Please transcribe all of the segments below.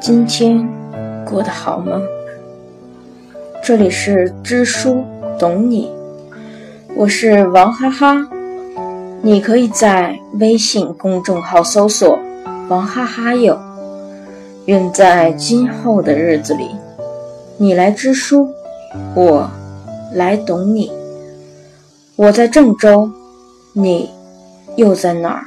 今天过得好吗？这里是知书懂你，我是王哈哈。你可以在微信公众号搜索“王哈哈友”。愿在今后的日子里，你来知书，我来懂你。我在郑州，你又在哪儿？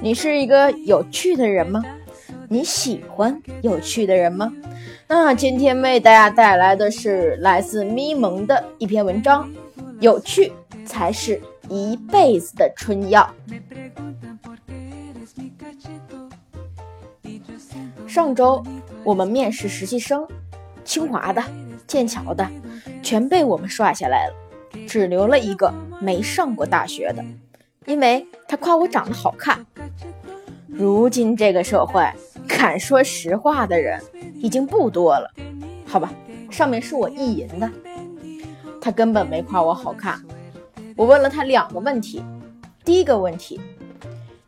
你是一个有趣的人吗？你喜欢有趣的人吗？那今天为大家带来的是来自咪蒙的一篇文章，有趣才是一辈子的春药。上周我们面试实习生，清华的、剑桥的，全被我们刷下来了，只留了一个没上过大学的，因为他夸我长得好看。如今这个社会，敢说实话的人已经不多了，好吧？上面是我意淫的，他根本没夸我好看。我问了他两个问题，第一个问题，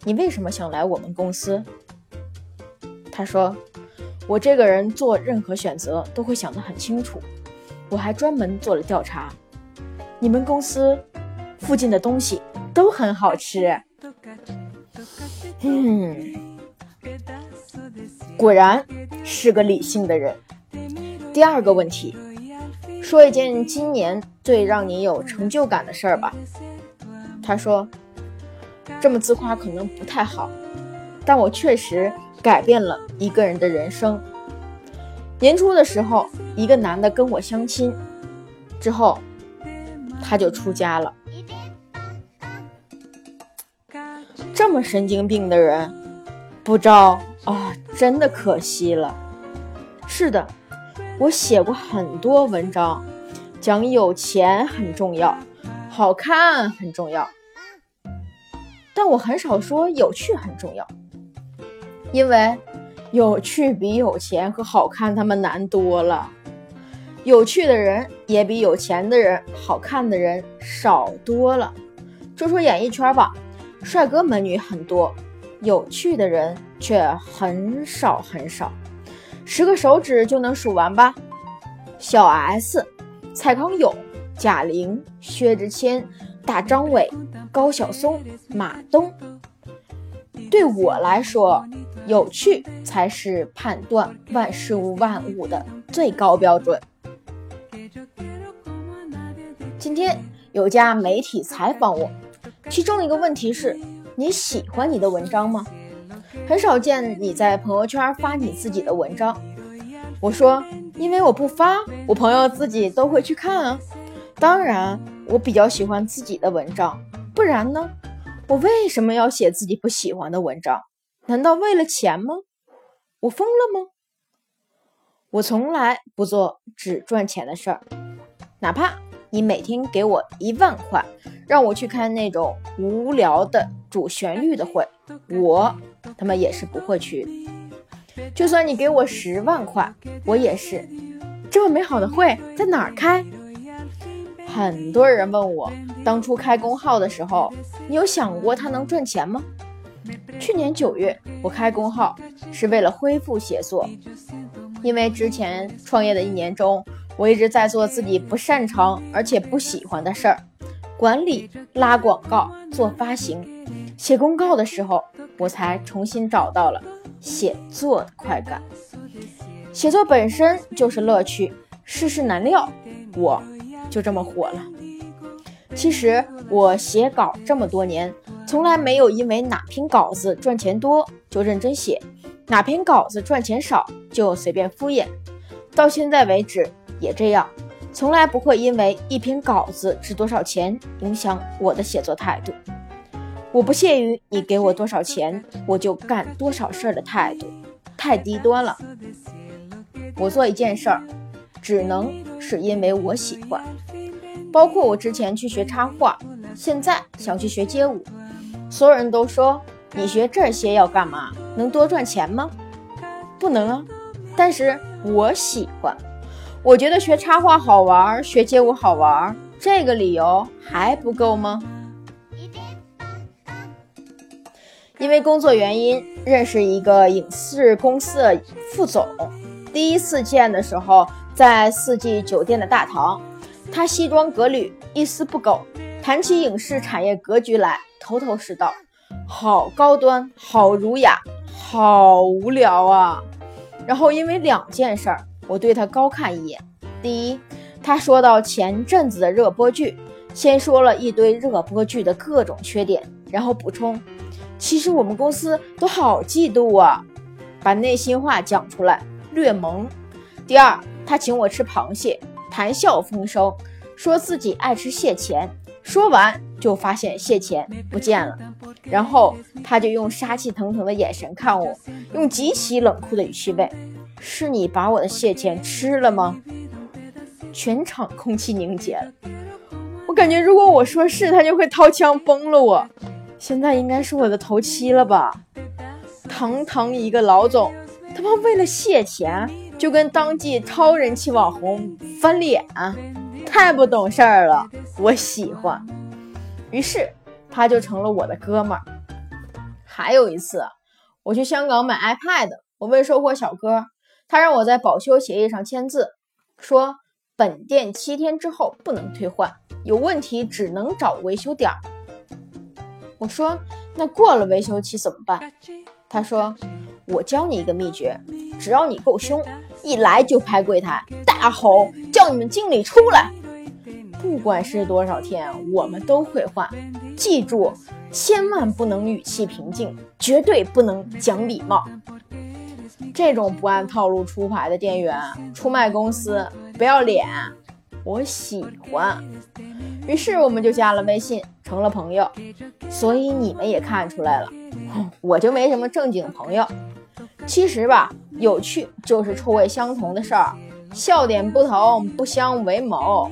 你为什么想来我们公司？他说，我这个人做任何选择都会想得很清楚，我还专门做了调查，你们公司附近的东西都很好吃。嗯，果然是个理性的人。第二个问题，说一件今年最让你有成就感的事儿吧。他说，这么自夸可能不太好，但我确实改变了一个人的人生。年初的时候，一个男的跟我相亲，之后他就出家了。这么神经病的人，不招啊！真的可惜了。是的，我写过很多文章，讲有钱很重要，好看很重要，但我很少说有趣很重要，因为有趣比有钱和好看他们难多了。有趣的人也比有钱的人、好看的人少多了。说说演艺圈吧。帅哥美女很多，有趣的人却很少很少，十个手指就能数完吧。小 S、蔡康永、贾玲、薛之谦、大张伟、高晓松、马东。对我来说，有趣才是判断万事物万物的最高标准。今天有家媒体采访我。其中一个问题是：你喜欢你的文章吗？很少见你在朋友圈发你自己的文章。我说，因为我不发，我朋友自己都会去看啊。当然，我比较喜欢自己的文章，不然呢？我为什么要写自己不喜欢的文章？难道为了钱吗？我疯了吗？我从来不做只赚钱的事儿，哪怕。你每天给我一万块，让我去看那种无聊的主旋律的会，我他妈也是不会去。就算你给我十万块，我也是。这么美好的会在哪儿开？很多人问我，当初开公号的时候，你有想过它能赚钱吗？去年九月，我开公号是为了恢复写作，因为之前创业的一年中。我一直在做自己不擅长而且不喜欢的事儿，管理、拉广告、做发行、写公告的时候，我才重新找到了写作的快感。写作本身就是乐趣，世事难料，我就这么火了。其实我写稿这么多年，从来没有因为哪篇稿子赚钱多就认真写，哪篇稿子赚钱少就随便敷衍。到现在为止。也这样，从来不会因为一篇稿子值多少钱影响我的写作态度。我不屑于你给我多少钱我就干多少事儿的态度，太低端了。我做一件事儿，只能是因为我喜欢。包括我之前去学插画，现在想去学街舞，所有人都说你学这些要干嘛？能多赚钱吗？不能啊。但是我喜欢，我觉得学插画好玩，学街舞好玩，这个理由还不够吗？因为工作原因认识一个影视公司的副总，第一次见的时候在四季酒店的大堂，他西装革履，一丝不苟，谈起影视产业格局来头头是道，好高端，好儒雅，好无聊啊。然后因为两件事儿，我对他高看一眼。第一，他说到前阵子的热播剧，先说了一堆热播剧的各种缺点，然后补充。其实我们公司都好嫉妒啊，把内心话讲出来，略萌。第二，他请我吃螃蟹，谈笑风生，说自己爱吃蟹钳。说完就发现蟹钳不见了，然后他就用杀气腾腾的眼神看我，用极其冷酷的语气问：“是你把我的蟹钳吃了吗？”全场空气凝结了，我感觉如果我说是，他就会掏枪崩了我。现在应该是我的头七了吧？堂堂一个老总，他妈为了蟹钱就跟当季超人气网红翻脸，太不懂事儿了。我喜欢，于是他就成了我的哥们儿。还有一次，我去香港买 iPad，我问售货小哥，他让我在保修协议上签字，说本店七天之后不能退换，有问题只能找维修点儿。我说：“那过了维修期怎么办？”他说：“我教你一个秘诀，只要你够凶，一来就拍柜台，大吼叫你们经理出来。不管是多少天，我们都会换。记住，千万不能语气平静，绝对不能讲礼貌。这种不按套路出牌的店员，出卖公司，不要脸，我喜欢。于是我们就加了微信。”成了朋友，所以你们也看出来了，我就没什么正经朋友。其实吧，有趣就是臭味相同的事儿，笑点不同不相为谋。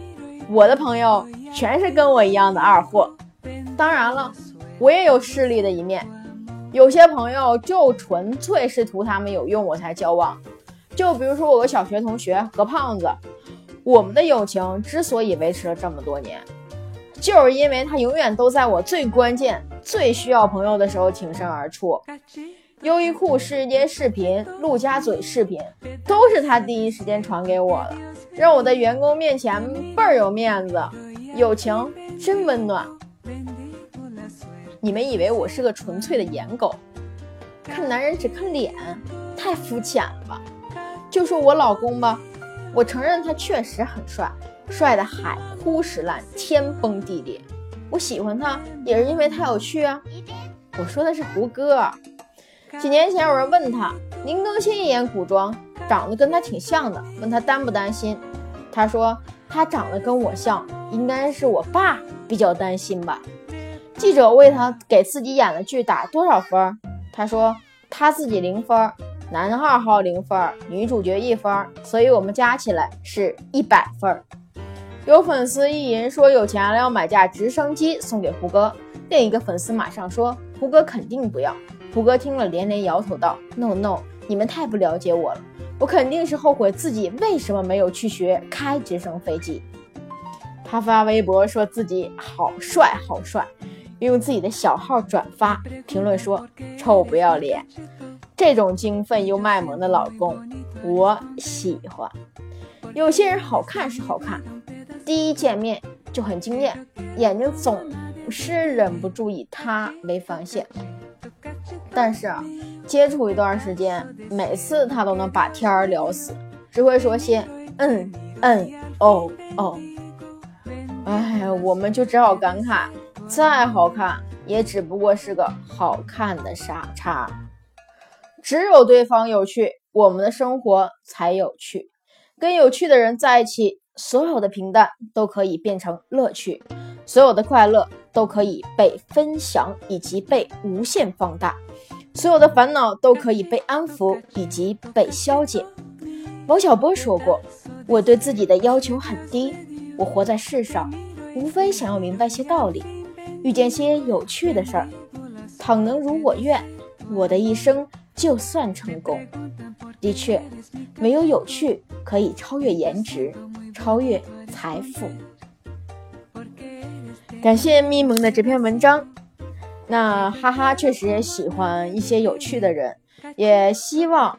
我的朋友全是跟我一样的二货。当然了，我也有势利的一面，有些朋友就纯粹是图他们有用我才交往。就比如说我个小学同学何胖子，我们的友情之所以维持了这么多年。就是因为他永远都在我最关键、最需要朋友的时候挺身而出。优衣库世界视频、陆家嘴视频都是他第一时间传给我的，让我在员工面前倍儿有面子。友情真温暖。你们以为我是个纯粹的颜狗，看男人只看脸，太肤浅了吧？就说我老公吧，我承认他确实很帅。帅的海枯石烂，天崩地裂。我喜欢他，也是因为他有趣啊。我说的是胡歌。几年前有人问他，林更新演古装，长得跟他挺像的，问他担不担心。他说他长得跟我像，应该是我爸比较担心吧。记者问他给自己演的剧打多少分，他说他自己零分，男二号零分，女主角一分，所以我们加起来是一百分。有粉丝意淫说有钱了要买架直升机送给胡歌，另一个粉丝马上说胡歌肯定不要。胡歌听了连连摇头道：“No No，你们太不了解我了，我肯定是后悔自己为什么没有去学开直升飞机。”他发微博说自己好帅好帅，用自己的小号转发评论说：“臭不要脸！”这种精分又卖萌的老公，我喜欢。有些人好看是好看。第一见面就很惊艳，眼睛总是忍不住以他为防线。但是啊，接触一段时间，每次他都能把天儿聊死，只会说些嗯嗯哦哦。哎，我们就只好感慨，再好看也只不过是个好看的傻叉。只有对方有趣，我们的生活才有趣。跟有趣的人在一起。所有的平淡都可以变成乐趣，所有的快乐都可以被分享以及被无限放大，所有的烦恼都可以被安抚以及被消解。王小波说过：“我对自己的要求很低，我活在世上，无非想要明白些道理，遇见些有趣的事儿，倘能如我愿，我的一生就算成功。的确，没有有趣可以超越颜值，超越财富。感谢咪蒙的这篇文章。那哈哈确实也喜欢一些有趣的人，也希望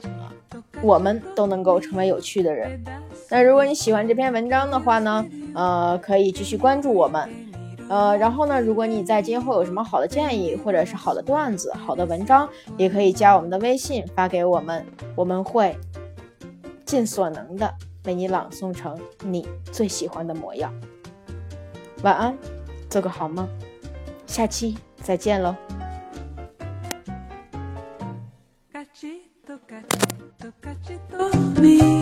我们都能够成为有趣的人。那如果你喜欢这篇文章的话呢，呃，可以继续关注我们。呃，然后呢，如果你在今后有什么好的建议，或者是好的段子、好的文章，也可以加我们的微信发给我们，我们会尽所能的为你朗诵成你最喜欢的模样。晚安，做个好梦，下期再见喽。Te